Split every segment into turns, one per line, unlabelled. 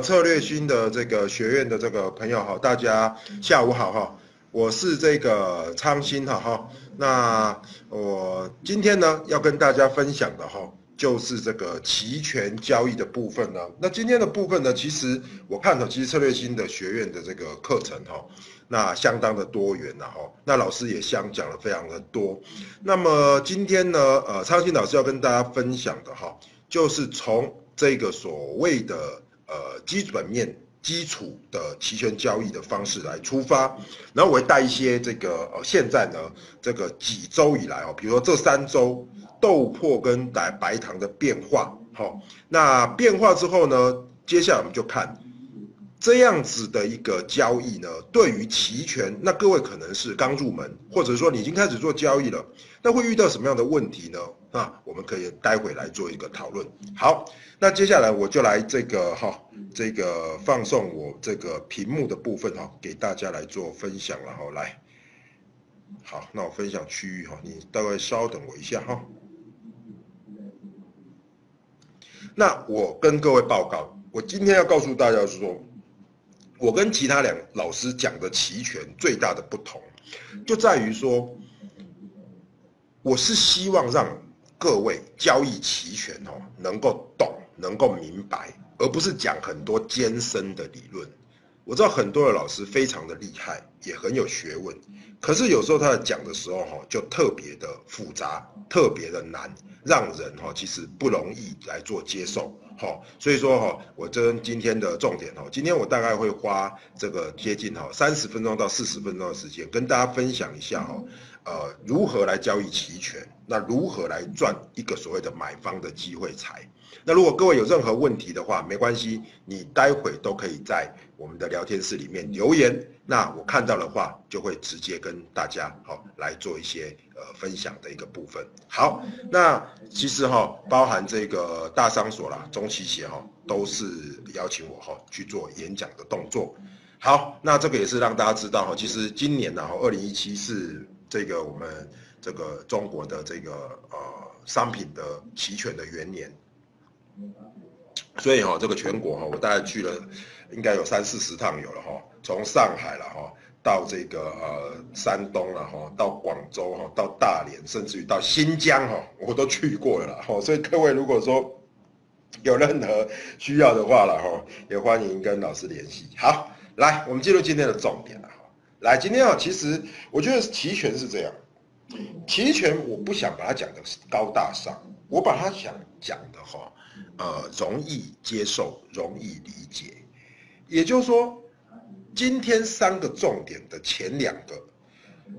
策略新的这个学院的这个朋友哈，大家下午好哈，我是这个昌新哈哈，那我今天呢要跟大家分享的哈，就是这个期权交易的部分呢。那今天的部分呢，其实我看到其实策略新的学院的这个课程哈，那相当的多元了哈，那老师也相讲了非常的多。那么今天呢，呃，昌新老师要跟大家分享的哈，就是从这个所谓的呃基本面基础的期权交易的方式来出发，然后我会带一些这个呃现在呢这个几周以来哦，比如说这三周豆粕跟白白糖的变化，好，那变化之后呢，接下来我们就看这样子的一个交易呢，对于期权，那各位可能是刚入门，或者说你已经开始做交易了，那会遇到什么样的问题呢？那我们可以待会来做一个讨论。好，那接下来我就来这个哈，这个放送我这个屏幕的部分哈，给大家来做分享了哈。来，好，那我分享区域哈，你大概稍等我一下哈。那我跟各位报告，我今天要告诉大家是说，我跟其他两老师讲的齐全最大的不同，就在于说，我是希望让。各位交易齐全哦，能够懂，能够明白，而不是讲很多艰深的理论。我知道很多的老师非常的厉害，也很有学问，可是有时候他在讲的时候哈，就特别的复杂，特别的难，让人哈其实不容易来做接受。哈，所以说哈，我这今天的重点哈，今天我大概会花这个接近哈三十分钟到四十分钟的时间，跟大家分享一下哈。呃，如何来交易期权？那如何来赚一个所谓的买方的机会财？那如果各位有任何问题的话，没关系，你待会都可以在我们的聊天室里面留言。那我看到的话，就会直接跟大家好来做一些呃分享的一个部分。好，那其实哈，包含这个大商所啦、中期协哈，都是邀请我哈去做演讲的动作。好，那这个也是让大家知道哈，其实今年呢，二零一七是。这个我们这个中国的这个呃商品的期权的元年，所以哈这个全国哈我大概去了应该有三四十趟有了哈，从上海了哈到这个呃山东了哈到广州哈到大连甚至于到新疆哈我都去过了哈，所以各位如果说有任何需要的话了哈，也欢迎跟老师联系。好，来我们进入今天的重点了哈。来，今天啊，其实我觉得期权是这样，期权我不想把它讲的高大上，我把它想讲的哈，呃，容易接受，容易理解。也就是说，今天三个重点的前两个，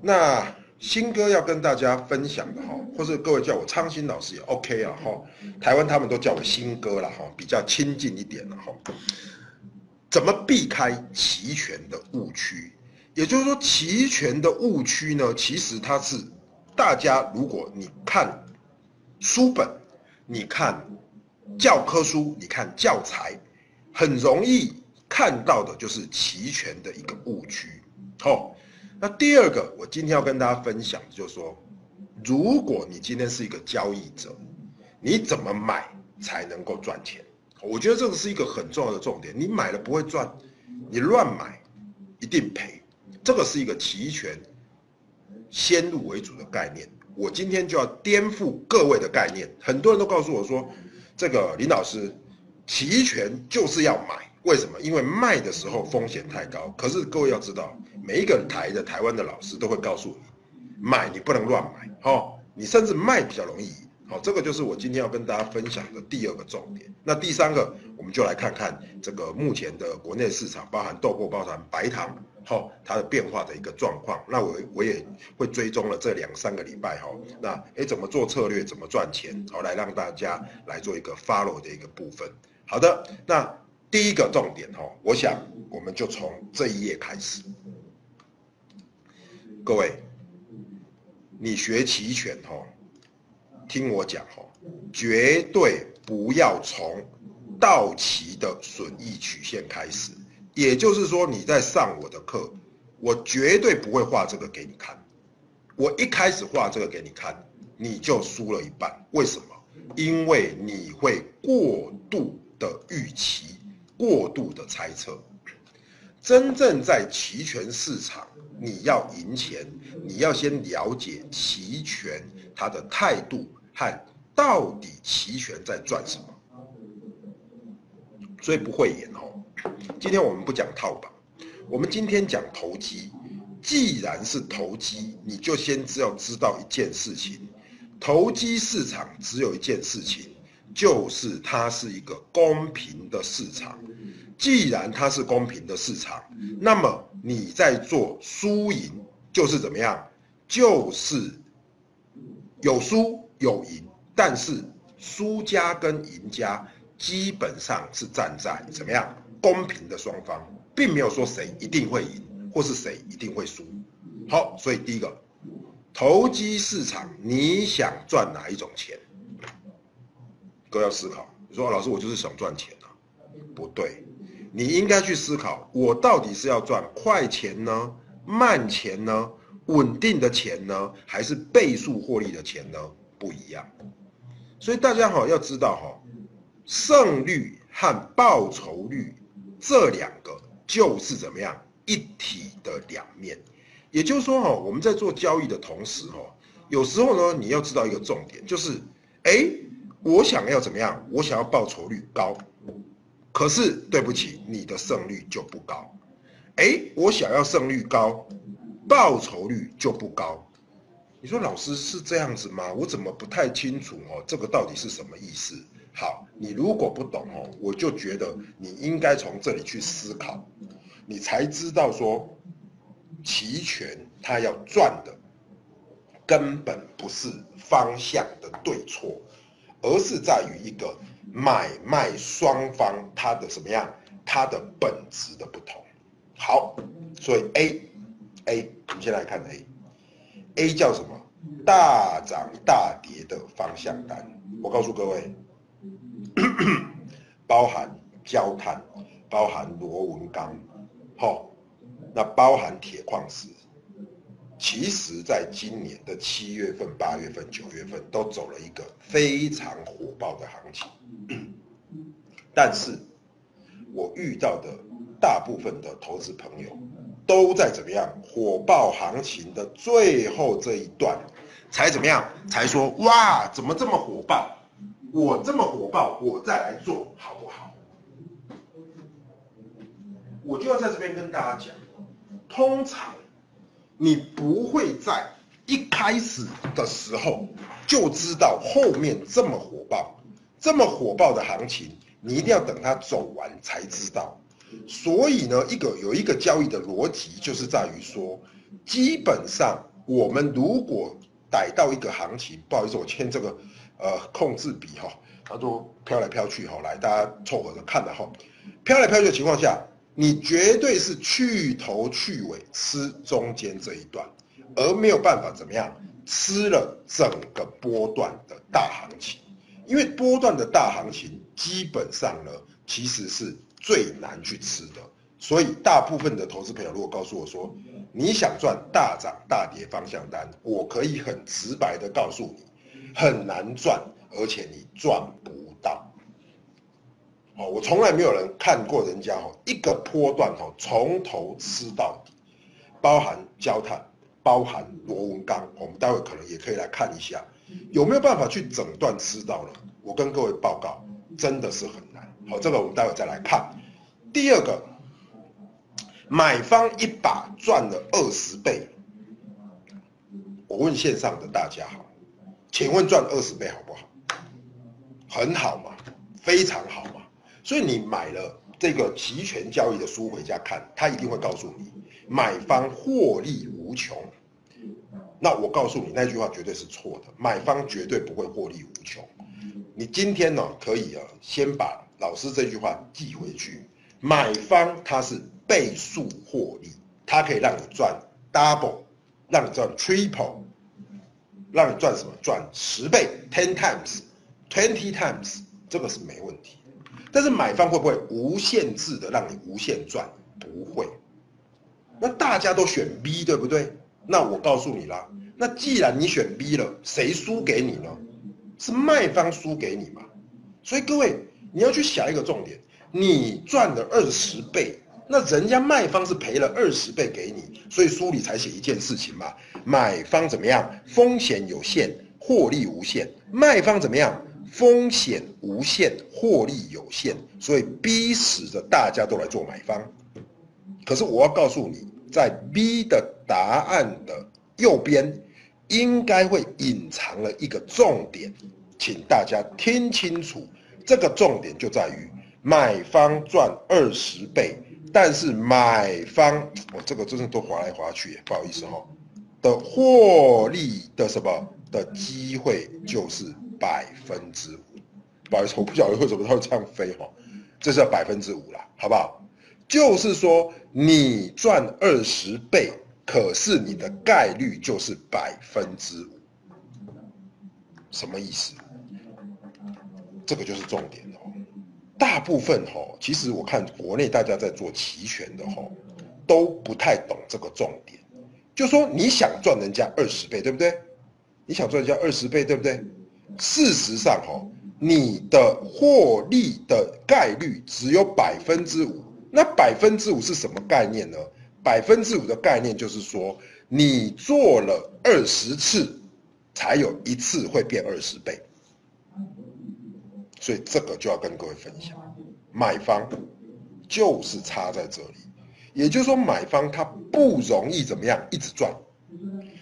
那新哥要跟大家分享的哈，或者各位叫我昌新老师也 OK 啊哈，台湾他们都叫我新哥了哈，比较亲近一点了哈。怎么避开期权的误区？也就是说，期权的误区呢，其实它是大家如果你看书本、你看教科书、你看教材，很容易看到的就是期权的一个误区。好，那第二个，我今天要跟大家分享，就是说，如果你今天是一个交易者，你怎么买才能够赚钱？我觉得这个是一个很重要的重点。你买了不会赚，你乱买一定赔。这个是一个期权先入为主的概念，我今天就要颠覆各位的概念。很多人都告诉我说，这个林老师，期权就是要买，为什么？因为卖的时候风险太高。可是各位要知道，每一个台的台湾的老师都会告诉你，买你不能乱买，哦，你甚至卖比较容易。好，这个就是我今天要跟大家分享的第二个重点。那第三个，我们就来看看这个目前的国内市场，包含豆粕、包含白糖，好，它的变化的一个状况。那我我也会追踪了这两三个礼拜，哈，那哎怎么做策略，怎么赚钱，好，来让大家来做一个 follow 的一个部分。好的，那第一个重点，哈，我想我们就从这一页开始。各位，你学期权，哈。听我讲哈，绝对不要从到期的损益曲线开始。也就是说，你在上我的课，我绝对不会画这个给你看。我一开始画这个给你看，你就输了一半。为什么？因为你会过度的预期过度的猜测。真正在期权市场，你要赢钱，你要先了解期权它的态度看到底期权在赚什么。所以不会演哦。今天我们不讲套榜，我们今天讲投机。既然是投机，你就先只要知道一件事情：投机市场只有一件事情，就是它是一个公平的市场。既然它是公平的市场，那么你在做输赢就是怎么样？就是有输有赢，但是输家跟赢家基本上是站在怎么样公平的双方，并没有说谁一定会赢。或是谁一定会输？好，所以第一个，投机市场，你想赚哪一种钱？都要思考。你说老师，我就是想赚钱啊，不对，你应该去思考，我到底是要赚快钱呢、慢钱呢、稳定的钱呢，还是倍数获利的钱呢？不一样。所以大家好要知道哈，胜率和报酬率这两个就是怎么样？一体的两面，也就是说，哈，我们在做交易的同时，哈，有时候呢，你要知道一个重点，就是，哎，我想要怎么样？我想要报酬率高，可是对不起，你的胜率就不高。哎，我想要胜率高，报酬率就不高。你说老师是这样子吗？我怎么不太清楚哦？这个到底是什么意思？好，你如果不懂哦，我就觉得你应该从这里去思考。你才知道说，期权它要赚的，根本不是方向的对错，而是在于一个买卖双方它的什么样，它的本质的不同。好，所以 A A，我们先来看 A A 叫什么？大涨大跌的方向单。我告诉各位，包含焦炭，包含螺纹钢。好，那包含铁矿石，其实在今年的七月份、八月份、九月份都走了一个非常火爆的行情，但是，我遇到的大部分的投资朋友都在怎么样火爆行情的最后这一段，才怎么样才说哇，怎么这么火爆？我这么火爆，我再来做好不好？我就要在这边跟大家讲，通常你不会在一开始的时候就知道后面这么火爆、这么火爆的行情，你一定要等它走完才知道。所以呢，一个有一个交易的逻辑，就是在于说，基本上我们如果逮到一个行情，不好意思，我签这个呃控制笔哈，它都飘来飘去哈，来大家凑合着看的哈，飘来飘去的情况下。你绝对是去头去尾吃中间这一段，而没有办法怎么样吃了整个波段的大行情，因为波段的大行情基本上呢其实是最难去吃的，所以大部分的投资朋友如果告诉我说你想赚大涨大跌方向单，我可以很直白的告诉你，很难赚，而且你赚不到。哦，我从来没有人看过人家哦，一个波段哦，从头吃到底，包含焦炭，包含螺纹钢，我们待会可能也可以来看一下，有没有办法去整段吃到呢？我跟各位报告，真的是很。好，这个我们待会再来看。第二个，买方一把赚了二十倍，我问线上的大家哈，请问赚二十倍好不好？很好嘛，非常好嘛。所以你买了这个期权交易的书回家看，他一定会告诉你，买方获利无穷。那我告诉你那句话绝对是错的，买方绝对不会获利无穷。你今天呢可以啊，先把老师这句话记回去，买方他是倍数获利，他可以让你赚 double，让你赚 triple，让你赚什么？赚十倍 ten times，twenty times，这个是没问题。但是买方会不会无限制的让你无限赚？不会。那大家都选 B 对不对？那我告诉你啦，那既然你选 B 了，谁输给你呢？是卖方输给你嘛？所以各位你要去想一个重点，你赚了二十倍，那人家卖方是赔了二十倍给你，所以书里才写一件事情嘛，买方怎么样？风险有限，获利无限；卖方怎么样？风险无限，获利有限，所以逼使着大家都来做买方。可是我要告诉你，在 B 的答案的右边，应该会隐藏了一个重点，请大家听清楚。这个重点就在于买方赚二十倍，但是买方，我这个真是都划来划去，不好意思哈，的获利的什么的机会就是百分之五。不好意思，我不晓得为什么它会这样飞哈，这是百分之五啦，好不好？就是说，你赚二十倍，可是你的概率就是百分之五，什么意思？这个就是重点哦。大部分哦，其实我看国内大家在做期权的哦，都不太懂这个重点。就说你想赚人家二十倍，对不对？你想赚人家二十倍，对不对？事实上哦，你的获利的概率只有百分之五。那百分之五是什么概念呢？百分之五的概念就是说，你做了二十次，才有一次会变二十倍。所以这个就要跟各位分享，买方就是差在这里，也就是说买方他不容易怎么样一直赚，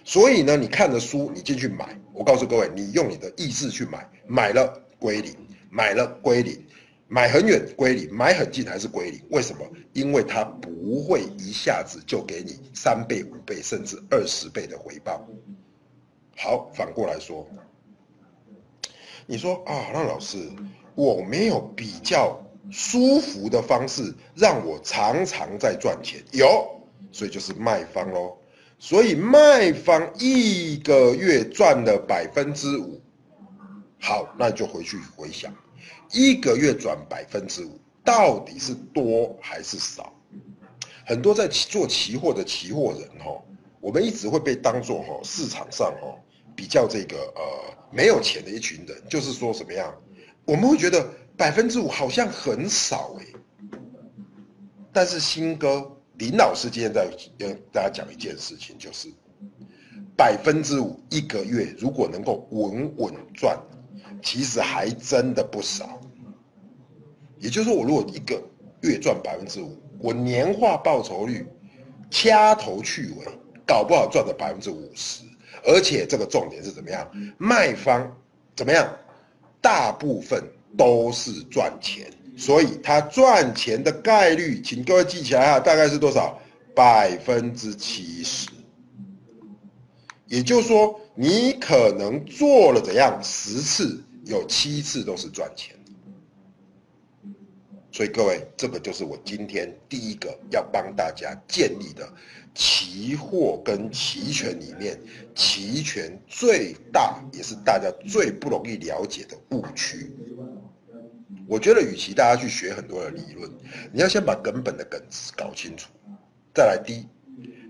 所以呢，你看着书你进去买，我告诉各位，你用你的意志去买，买了归零，买了归零。买很远归零，买很近还是归零？为什么？因为它不会一下子就给你三倍、五倍甚至二十倍的回报。好，反过来说，你说啊，那老师，我没有比较舒服的方式让我常常在赚钱，有，所以就是卖方喽。所以卖方一个月赚了百分之五，好，那就回去回想。一个月赚百分之五，到底是多还是少？很多在做期货的期货人哈，我们一直会被当做哈市场上哈比较这个呃没有钱的一群人，就是说什么样？我们会觉得百分之五好像很少哎。但是新哥林老师今天在跟大家讲一件事情，就是百分之五一个月如果能够稳稳赚。其实还真的不少，也就是说，我如果一个月赚百分之五，我年化报酬率掐头去尾，搞不好赚了百分之五十。而且这个重点是怎么样？卖方怎么样？大部分都是赚钱，所以他赚钱的概率，请各位记起来啊，大概是多少？百分之七十。也就是说，你可能做了怎样十次？有七次都是赚钱，所以各位，这个就是我今天第一个要帮大家建立的期货跟期权里面期权最大也是大家最不容易了解的误区。我觉得，与其大家去学很多的理论，你要先把根本的梗子搞清楚。再来，第一，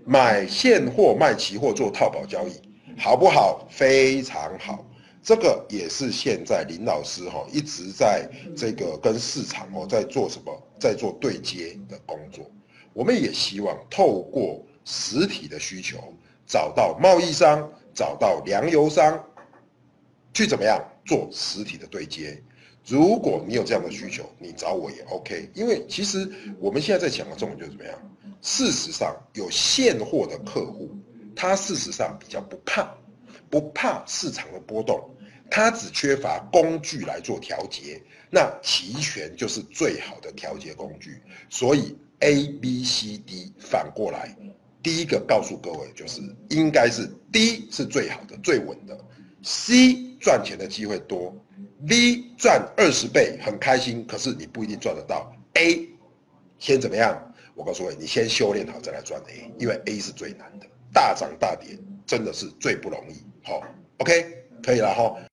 买现货卖期货做套保交易，好不好？非常好。这个也是现在林老师哈一直在这个跟市场哦在做什么，在做对接的工作。我们也希望透过实体的需求，找到贸易商，找到粮油商，去怎么样做实体的对接。如果你有这样的需求，你找我也 OK。因为其实我们现在在讲的重点就是怎么样。事实上，有现货的客户，他事实上比较不怕，不怕市场的波动。它只缺乏工具来做调节，那期权就是最好的调节工具。所以 A、B、C、D 反过来，第一个告诉各位就是应该是 D 是最好的、最稳的，C 赚钱的机会多，B 赚二十倍很开心，可是你不一定赚得到。A 先怎么样？我告诉各位，你先修炼好再来赚 A，因为 A 是最难的，大涨大跌真的是最不容易。好，OK，可以了哈。